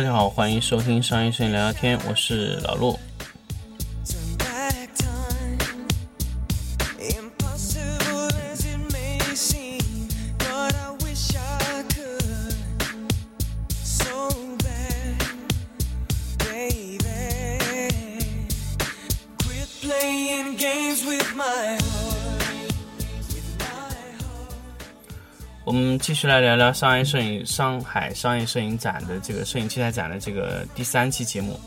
大家好，欢迎收听商业摄影聊聊天，我是老陆。我们继续来聊聊商业摄影上海商业摄影展的这个摄影器材展的这个第三期节目。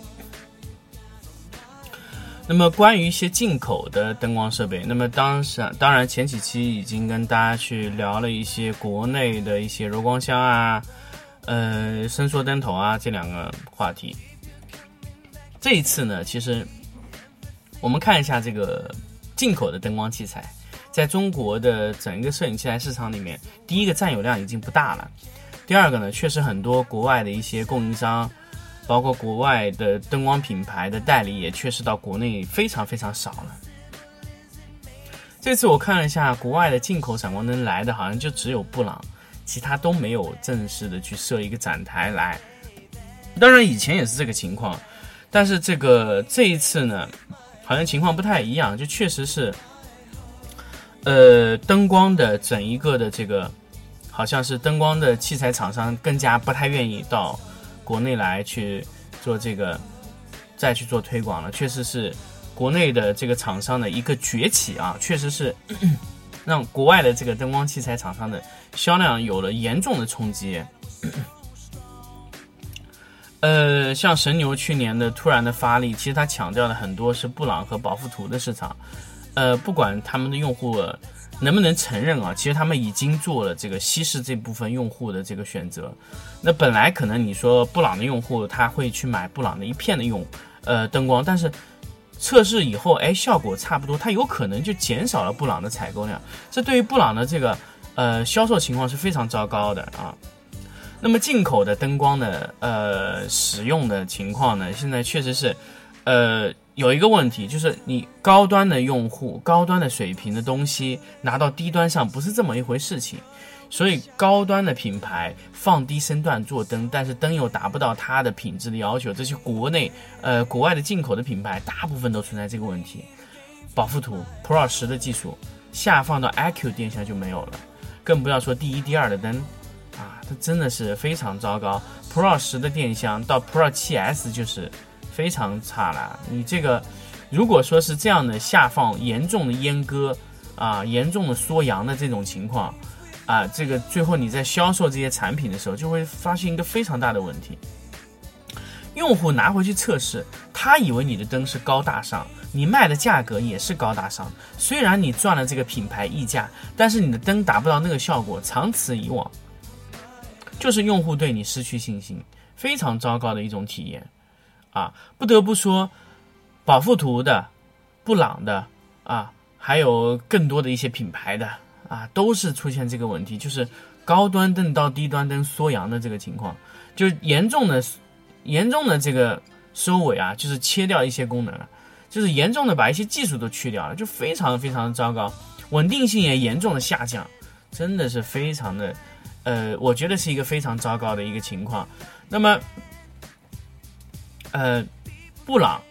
那么关于一些进口的灯光设备，那么当时当然前几期已经跟大家去聊了一些国内的一些柔光箱啊，呃伸缩灯头啊这两个话题。这一次呢，其实我们看一下这个进口的灯光器材。在中国的整个摄影器材市场里面，第一个占有量已经不大了。第二个呢，确实很多国外的一些供应商，包括国外的灯光品牌的代理，也确实到国内非常非常少了。这次我看了一下，国外的进口闪光灯来的好像就只有布朗，其他都没有正式的去设一个展台来。当然以前也是这个情况，但是这个这一次呢，好像情况不太一样，就确实是。呃，灯光的整一个的这个，好像是灯光的器材厂商更加不太愿意到国内来去做这个，再去做推广了。确实是国内的这个厂商的一个崛起啊，确实是 让国外的这个灯光器材厂商的销量有了严重的冲击。呃，像神牛去年的突然的发力，其实它强调的很多是布朗和保富图的市场。呃，不管他们的用户能不能承认啊，其实他们已经做了这个稀释这部分用户的这个选择。那本来可能你说布朗的用户他会去买布朗的一片的用呃灯光，但是测试以后，哎，效果差不多，它有可能就减少了布朗的采购量。这对于布朗的这个呃销售情况是非常糟糕的啊。那么进口的灯光的呃使用的情况呢，现在确实是呃。有一个问题，就是你高端的用户、高端的水平的东西拿到低端上不是这么一回事情，所以高端的品牌放低身段做灯，但是灯又达不到它的品质的要求，这些国内呃国外的进口的品牌大部分都存在这个问题。保富图 Pro 十的技术下放到 IQ 电箱就没有了，更不要说第一、第二的灯啊，它真的是非常糟糕。Pro 十的电箱到 Pro 七 S 就是。非常差了，你这个如果说是这样的下放严重的阉割啊，严重的缩阳的这种情况啊，这个最后你在销售这些产品的时候，就会发现一个非常大的问题。用户拿回去测试，他以为你的灯是高大上，你卖的价格也是高大上。虽然你赚了这个品牌溢价，但是你的灯达不到那个效果，长此以往，就是用户对你失去信心，非常糟糕的一种体验。啊，不得不说，保富图的、布朗的啊，还有更多的一些品牌的啊，都是出现这个问题，就是高端灯到低端灯缩阳的这个情况，就严重的、严重的这个收尾啊，就是切掉一些功能了，就是严重的把一些技术都去掉了，就非常非常的糟糕，稳定性也严重的下降，真的是非常的，呃，我觉得是一个非常糟糕的一个情况。那么。呃，布朗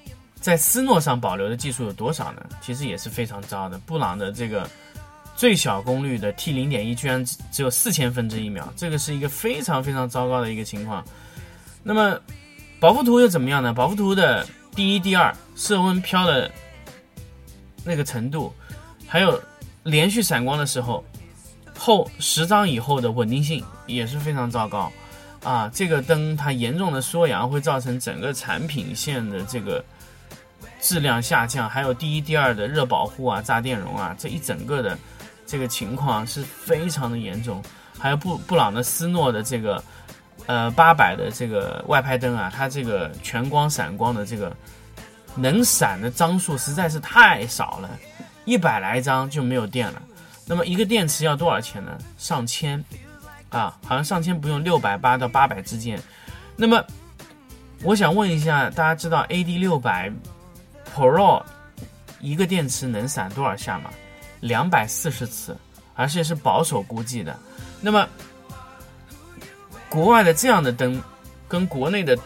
在斯诺上保留的技术有多少呢？其实也是非常糟的。布朗的这个最小功率的 T 零点一居然只只有四千分之一秒，这个是一个非常非常糟糕的一个情况。那么保护图又怎么样呢？保护图的第一、第二色温飘的那个程度，还有连续闪光的时候，后十张以后的稳定性也是非常糟糕。啊，这个灯它严重的缩阳会造成整个产品线的这个质量下降，还有第一、第二的热保护啊、炸电容啊，这一整个的这个情况是非常的严重。还有布布朗的斯诺的这个呃八百的这个外拍灯啊，它这个全光闪光的这个能闪的张数实在是太少了，一百来张就没有电了。那么一个电池要多少钱呢？上千。啊，好像上千不用六百八到八百之间。那么，我想问一下，大家知道 AD 六百 Pro 一个电池能闪多少下吗？两百四十次，而且是保守估计的。那么，国外的这样的灯，跟国内的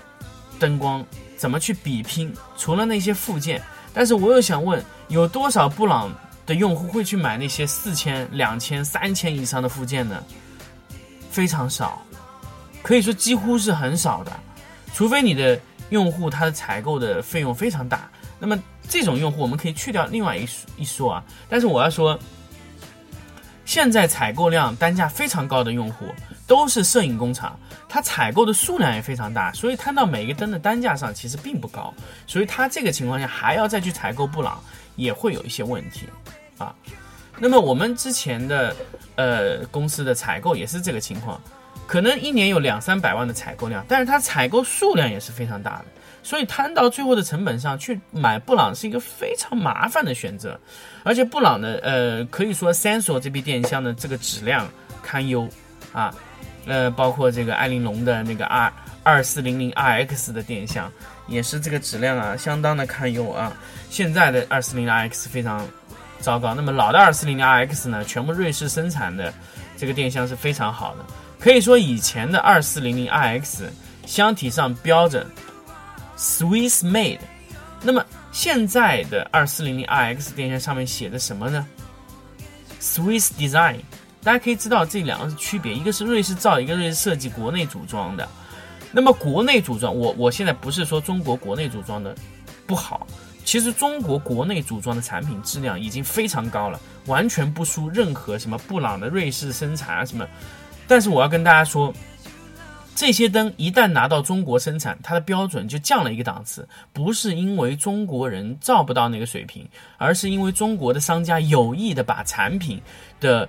灯光怎么去比拼？除了那些附件，但是我又想问，有多少布朗的用户会去买那些四千、两千、三千以上的附件呢？非常少，可以说几乎是很少的，除非你的用户他的采购的费用非常大。那么这种用户我们可以去掉另外一一说啊，但是我要说，现在采购量单价非常高的用户都是摄影工厂，它采购的数量也非常大，所以摊到每个灯的单价上其实并不高，所以它这个情况下还要再去采购布朗也会有一些问题啊。那么我们之前的呃公司的采购也是这个情况，可能一年有两三百万的采购量，但是它采购数量也是非常大的。所以摊到最后的成本上去买布朗是一个非常麻烦的选择，而且布朗的呃可以说 Sensor 这批电箱的这个质量堪忧啊，呃包括这个艾琳龙的那个 R 二四零零 RX 的电箱也是这个质量啊相当的堪忧啊。现在的二四零零 RX 非常糟糕，那么老的二四零零 RX 呢，全部瑞士生产的这个电箱是非常好的，可以说以前的二四零零 RX 箱体上标着。Swiss made，那么现在的二四零零 RX 电箱上面写的什么呢？Swiss design，大家可以知道这两个是区别，一个是瑞士造，一个瑞士设计，国内组装的。那么国内组装，我我现在不是说中国国内组装的不好，其实中国国内组装的产品质量已经非常高了，完全不输任何什么布朗的瑞士生产啊什么。但是我要跟大家说。这些灯一旦拿到中国生产，它的标准就降了一个档次，不是因为中国人造不到那个水平，而是因为中国的商家有意的把产品的，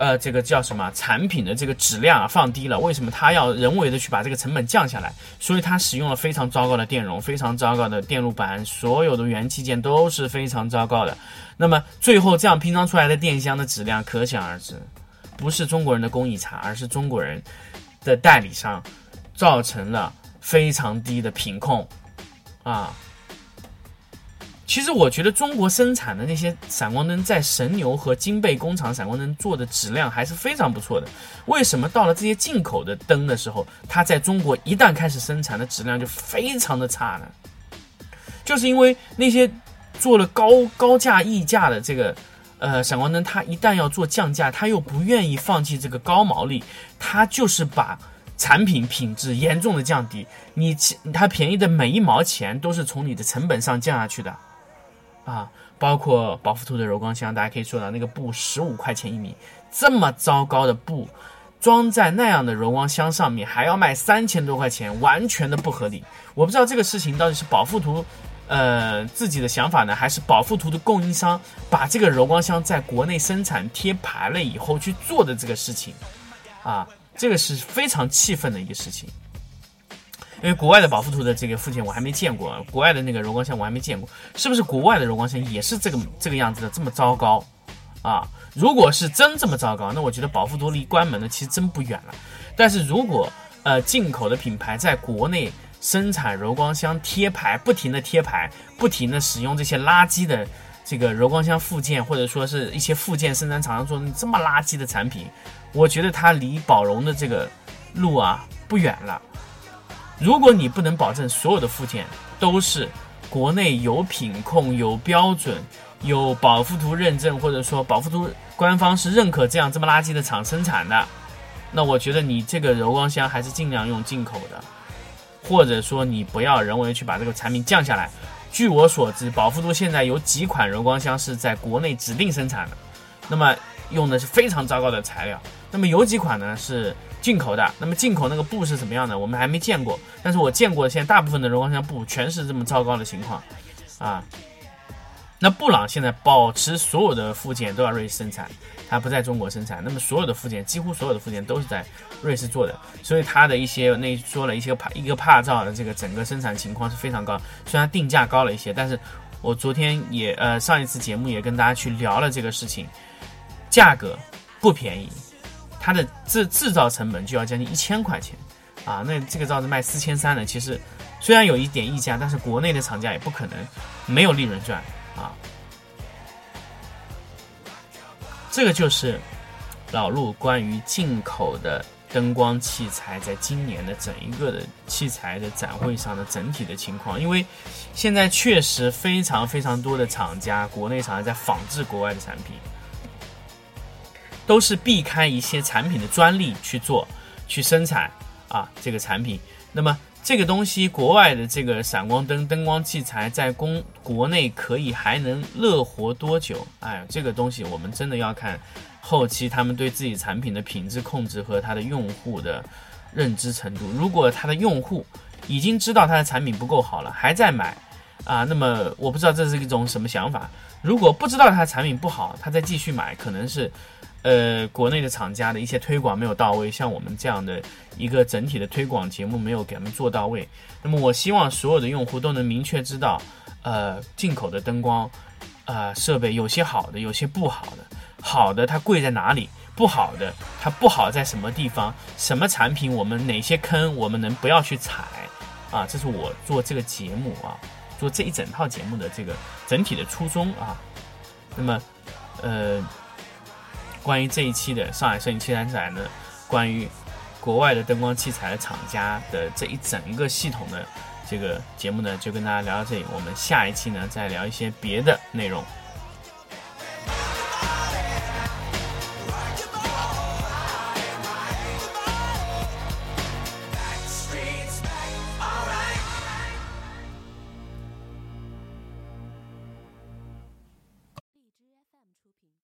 呃，这个叫什么产品的这个质量啊放低了。为什么他要人为的去把这个成本降下来？所以他使用了非常糟糕的电容，非常糟糕的电路板，所有的元器件都是非常糟糕的。那么最后这样拼装出来的电箱的质量可想而知，不是中国人的工艺差，而是中国人。的代理商造成了非常低的品控啊！其实我觉得中国生产的那些闪光灯，在神牛和金贝工厂闪光灯做的质量还是非常不错的。为什么到了这些进口的灯的时候，它在中国一旦开始生产的质量就非常的差呢？就是因为那些做了高高价溢价的这个。呃，闪光灯它一旦要做降价，它又不愿意放弃这个高毛利，它就是把产品品质严重的降低。你它便宜的每一毛钱都是从你的成本上降下去的，啊，包括宝富图的柔光箱，大家可以说到那个布十五块钱一米，这么糟糕的布，装在那样的柔光箱上面还要卖三千多块钱，完全的不合理。我不知道这个事情到底是宝富图。呃，自己的想法呢，还是保富图的供应商把这个柔光箱在国内生产贴牌了以后去做的这个事情，啊，这个是非常气愤的一个事情。因为国外的保富图的这个附件我还没见过，国外的那个柔光箱我还没见过，是不是国外的柔光箱也是这个这个样子的这么糟糕。啊？如果是真这么糟糕，那我觉得保富图离关门的其实真不远了。但是如果呃进口的品牌在国内，生产柔光箱贴牌，不停的贴牌，不停的使用这些垃圾的这个柔光箱附件，或者说是一些附件生产厂商做的这么垃圾的产品，我觉得它离宝荣的这个路啊不远了。如果你不能保证所有的附件都是国内有品控、有标准、有保富图认证，或者说保富图官方是认可这样这么垃圾的厂生产的，那我觉得你这个柔光箱还是尽量用进口的。或者说你不要人为去把这个产品降下来。据我所知，宝富图现在有几款柔光箱是在国内指定生产的，那么用的是非常糟糕的材料。那么有几款呢是进口的，那么进口那个布是什么样的，我们还没见过。但是我见过现在大部分的柔光箱布全是这么糟糕的情况，啊。那布朗现在保持所有的附件都要瑞士生产，它不在中国生产。那么所有的附件，几乎所有的附件都是在瑞士做的，所以它的一些那说了一些帕一个帕照的这个整个生产情况是非常高。虽然定价高了一些，但是我昨天也呃上一次节目也跟大家去聊了这个事情，价格不便宜，它的制制造成本就要将近一千块钱啊。那这个罩子卖四千三的，其实虽然有一点溢价，但是国内的厂家也不可能没有利润赚。啊，这个就是老陆关于进口的灯光器材在今年的整一个的器材的展会上的整体的情况，因为现在确实非常非常多的厂家，国内厂家在仿制国外的产品，都是避开一些产品的专利去做去生产啊这个产品。那么这个东西，国外的这个闪光灯灯光器材在公国内可以还能乐活多久？哎，这个东西我们真的要看。后期他们对自己产品的品质控制和他的用户的认知程度，如果他的用户已经知道他的产品不够好了，还在买啊，那么我不知道这是一种什么想法。如果不知道他产品不好，他再继续买，可能是呃国内的厂家的一些推广没有到位，像我们这样的一个整体的推广节目没有给他们做到位。那么我希望所有的用户都能明确知道，呃，进口的灯光啊设备有些好的，有些不好的。好的，它贵在哪里？不好的，它不好在什么地方？什么产品我们哪些坑我们能不要去踩？啊，这是我做这个节目啊，做这一整套节目的这个整体的初衷啊。那么，呃，关于这一期的上海摄影器材展呢，关于国外的灯光器材的厂家的这一整个系统的这个节目呢，就跟大家聊到这里。我们下一期呢，再聊一些别的内容。